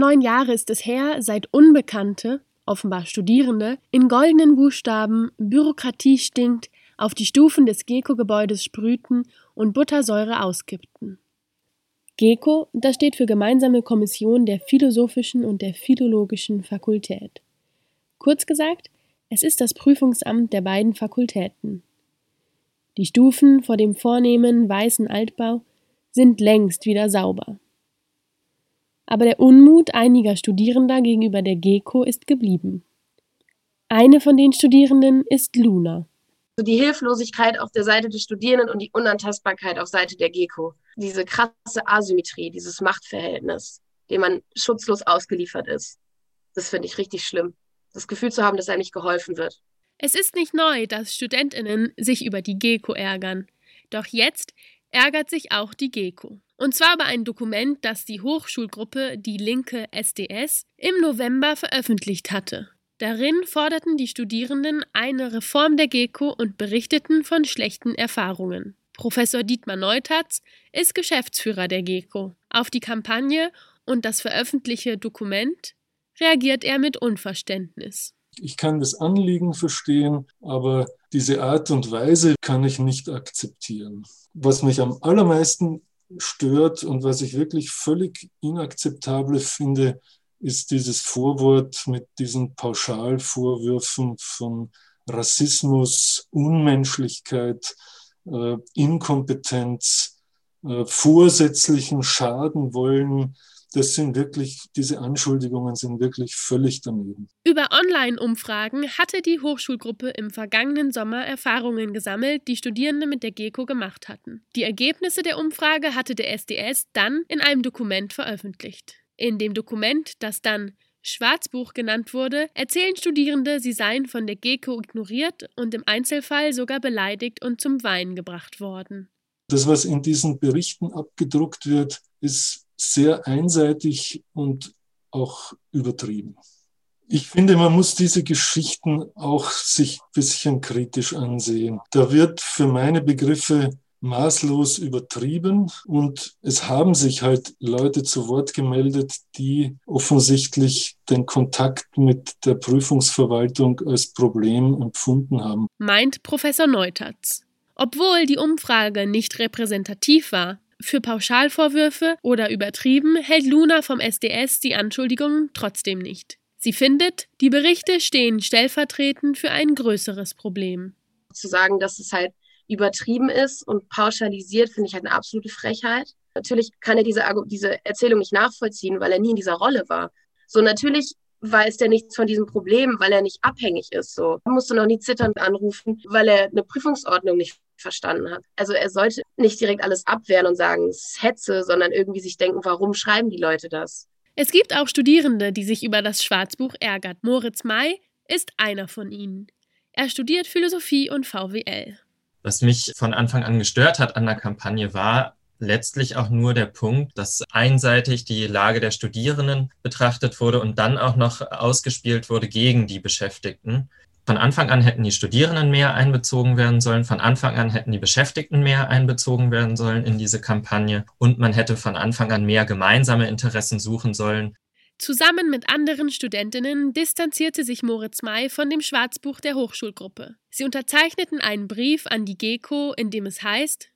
neun Jahre ist es her, seit Unbekannte, offenbar Studierende, in goldenen Buchstaben Bürokratie stinkt auf die Stufen des GECO-Gebäudes sprühten und Buttersäure auskippten. GECO, das steht für Gemeinsame Kommission der Philosophischen und der Philologischen Fakultät. Kurz gesagt, es ist das Prüfungsamt der beiden Fakultäten. Die Stufen vor dem vornehmen weißen Altbau sind längst wieder sauber. Aber der Unmut einiger Studierender gegenüber der GECO ist geblieben. Eine von den Studierenden ist Luna. die Hilflosigkeit auf der Seite des Studierenden und die Unantastbarkeit auf Seite der GECO. Diese krasse Asymmetrie, dieses Machtverhältnis, dem man schutzlos ausgeliefert ist. Das finde ich richtig schlimm. Das Gefühl zu haben, dass einem nicht geholfen wird. Es ist nicht neu, dass Studentinnen sich über die GECO ärgern. Doch jetzt ärgert sich auch die GECO. Und zwar über ein Dokument, das die Hochschulgruppe Die Linke SDS im November veröffentlicht hatte. Darin forderten die Studierenden eine Reform der GECO und berichteten von schlechten Erfahrungen. Professor Dietmar Neutatz ist Geschäftsführer der GECO. Auf die Kampagne und das veröffentlichte Dokument reagiert er mit Unverständnis. Ich kann das Anliegen verstehen, aber diese Art und Weise kann ich nicht akzeptieren. Was mich am allermeisten stört und was ich wirklich völlig inakzeptabel finde, ist dieses Vorwort mit diesen Pauschalvorwürfen von Rassismus, Unmenschlichkeit, äh, Inkompetenz, äh, vorsätzlichen Schaden wollen das sind wirklich, diese Anschuldigungen sind wirklich völlig daneben. Über Online-Umfragen hatte die Hochschulgruppe im vergangenen Sommer Erfahrungen gesammelt, die Studierende mit der GECO gemacht hatten. Die Ergebnisse der Umfrage hatte der SDS dann in einem Dokument veröffentlicht. In dem Dokument, das dann Schwarzbuch genannt wurde, erzählen Studierende, sie seien von der GECO ignoriert und im Einzelfall sogar beleidigt und zum Weinen gebracht worden. Das, was in diesen Berichten abgedruckt wird, ist sehr einseitig und auch übertrieben. Ich finde, man muss diese Geschichten auch sich ein bisschen kritisch ansehen. Da wird für meine Begriffe maßlos übertrieben und es haben sich halt Leute zu Wort gemeldet, die offensichtlich den Kontakt mit der Prüfungsverwaltung als Problem empfunden haben. Meint Professor Neutatz. Obwohl die Umfrage nicht repräsentativ war, für Pauschalvorwürfe oder übertrieben hält Luna vom SDS die Anschuldigungen trotzdem nicht. Sie findet, die Berichte stehen stellvertretend für ein größeres Problem. Zu sagen, dass es halt übertrieben ist und pauschalisiert, finde ich halt eine absolute Frechheit. Natürlich kann er diese, diese Erzählung nicht nachvollziehen, weil er nie in dieser Rolle war. So, natürlich weiß der nichts von diesem Problem, weil er nicht abhängig ist. So er musste noch nie zitternd anrufen, weil er eine Prüfungsordnung nicht verstanden hat. Also er sollte nicht direkt alles abwehren und sagen, es ist Hetze, sondern irgendwie sich denken, warum schreiben die Leute das? Es gibt auch Studierende, die sich über das Schwarzbuch ärgert. Moritz May ist einer von ihnen. Er studiert Philosophie und VWL. Was mich von Anfang an gestört hat an der Kampagne war letztlich auch nur der Punkt, dass einseitig die Lage der Studierenden betrachtet wurde und dann auch noch ausgespielt wurde gegen die Beschäftigten. Von Anfang an hätten die Studierenden mehr einbezogen werden sollen, von Anfang an hätten die Beschäftigten mehr einbezogen werden sollen in diese Kampagne und man hätte von Anfang an mehr gemeinsame Interessen suchen sollen. Zusammen mit anderen Studentinnen distanzierte sich Moritz May von dem Schwarzbuch der Hochschulgruppe. Sie unterzeichneten einen Brief an die GECO, in dem es heißt,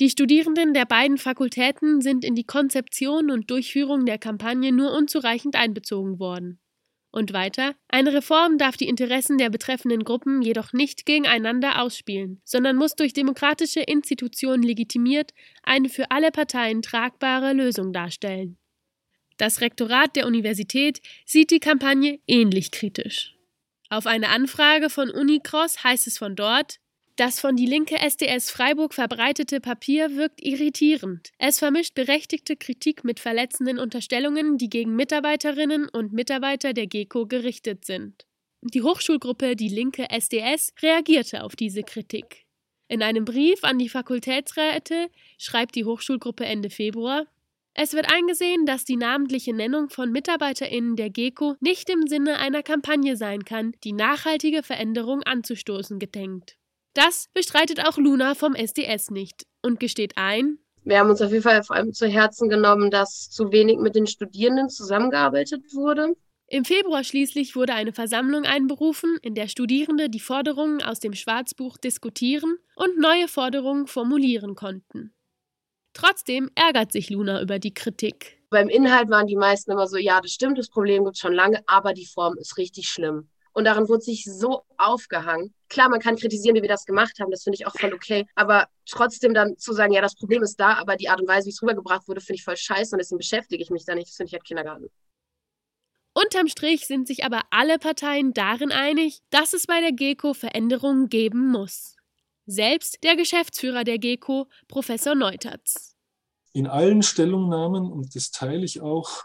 die Studierenden der beiden Fakultäten sind in die Konzeption und Durchführung der Kampagne nur unzureichend einbezogen worden. Und weiter, eine Reform darf die Interessen der betreffenden Gruppen jedoch nicht gegeneinander ausspielen, sondern muss durch demokratische Institutionen legitimiert eine für alle Parteien tragbare Lösung darstellen. Das Rektorat der Universität sieht die Kampagne ähnlich kritisch. Auf eine Anfrage von Unicross heißt es von dort, das von die linke SDS Freiburg verbreitete Papier wirkt irritierend. Es vermischt berechtigte Kritik mit verletzenden Unterstellungen, die gegen Mitarbeiterinnen und Mitarbeiter der GECO gerichtet sind. Die Hochschulgruppe Die linke SDS reagierte auf diese Kritik. In einem Brief an die Fakultätsräte schreibt die Hochschulgruppe Ende Februar es wird eingesehen, dass die namentliche Nennung von MitarbeiterInnen der GECO nicht im Sinne einer Kampagne sein kann, die nachhaltige Veränderung anzustoßen gedenkt. Das bestreitet auch Luna vom SDS nicht und gesteht ein, Wir haben uns auf jeden Fall vor allem zu Herzen genommen, dass zu wenig mit den Studierenden zusammengearbeitet wurde. Im Februar schließlich wurde eine Versammlung einberufen, in der Studierende die Forderungen aus dem Schwarzbuch diskutieren und neue Forderungen formulieren konnten. Trotzdem ärgert sich Luna über die Kritik. Beim Inhalt waren die meisten immer so, ja, das stimmt, das Problem gibt es schon lange, aber die Form ist richtig schlimm. Und daran wurde sich so aufgehangen. Klar, man kann kritisieren, wie wir das gemacht haben, das finde ich auch voll okay. Aber trotzdem dann zu sagen, ja, das Problem ist da, aber die Art und Weise, wie es rübergebracht wurde, finde ich voll scheiße und deswegen beschäftige ich mich da nicht. Das finde ich halt Kindergarten. Unterm Strich sind sich aber alle Parteien darin einig, dass es bei der GECO Veränderungen geben muss. Selbst der Geschäftsführer der GECO, Professor Neutatz. In allen Stellungnahmen, und das teile ich auch,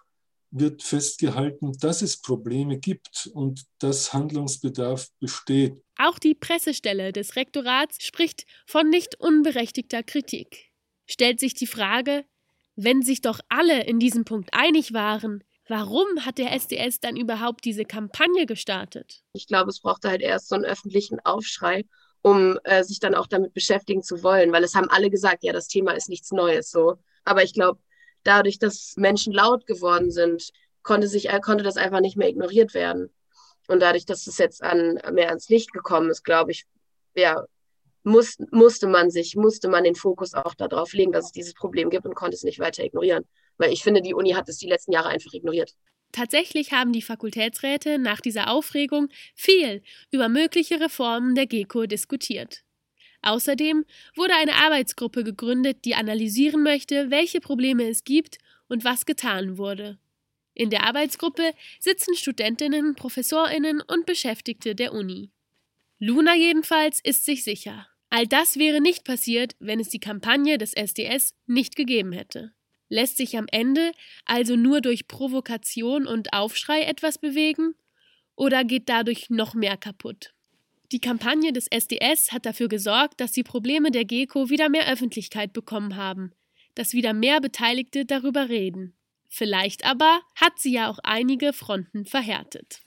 wird festgehalten, dass es Probleme gibt und dass Handlungsbedarf besteht. Auch die Pressestelle des Rektorats spricht von nicht unberechtigter Kritik. Stellt sich die Frage, wenn sich doch alle in diesem Punkt einig waren, Warum hat der SDS dann überhaupt diese Kampagne gestartet? Ich glaube, es brauchte halt erst so einen öffentlichen Aufschrei, um äh, sich dann auch damit beschäftigen zu wollen, weil es haben alle gesagt, ja, das Thema ist nichts Neues so. Aber ich glaube, dadurch, dass Menschen laut geworden sind, konnte, sich, äh, konnte das einfach nicht mehr ignoriert werden. Und dadurch, dass es jetzt an, mehr ans Licht gekommen ist, glaube ich, ja, muss, musste man sich, musste man den Fokus auch darauf legen, dass es dieses Problem gibt und konnte es nicht weiter ignorieren. Weil ich finde, die Uni hat es die letzten Jahre einfach ignoriert. Tatsächlich haben die Fakultätsräte nach dieser Aufregung viel über mögliche Reformen der GECO diskutiert. Außerdem wurde eine Arbeitsgruppe gegründet, die analysieren möchte, welche Probleme es gibt und was getan wurde. In der Arbeitsgruppe sitzen Studentinnen, Professorinnen und Beschäftigte der Uni. Luna jedenfalls ist sich sicher. All das wäre nicht passiert, wenn es die Kampagne des SDS nicht gegeben hätte. Lässt sich am Ende also nur durch Provokation und Aufschrei etwas bewegen? Oder geht dadurch noch mehr kaputt? Die Kampagne des SDS hat dafür gesorgt, dass die Probleme der GECO wieder mehr Öffentlichkeit bekommen haben, dass wieder mehr Beteiligte darüber reden. Vielleicht aber hat sie ja auch einige Fronten verhärtet.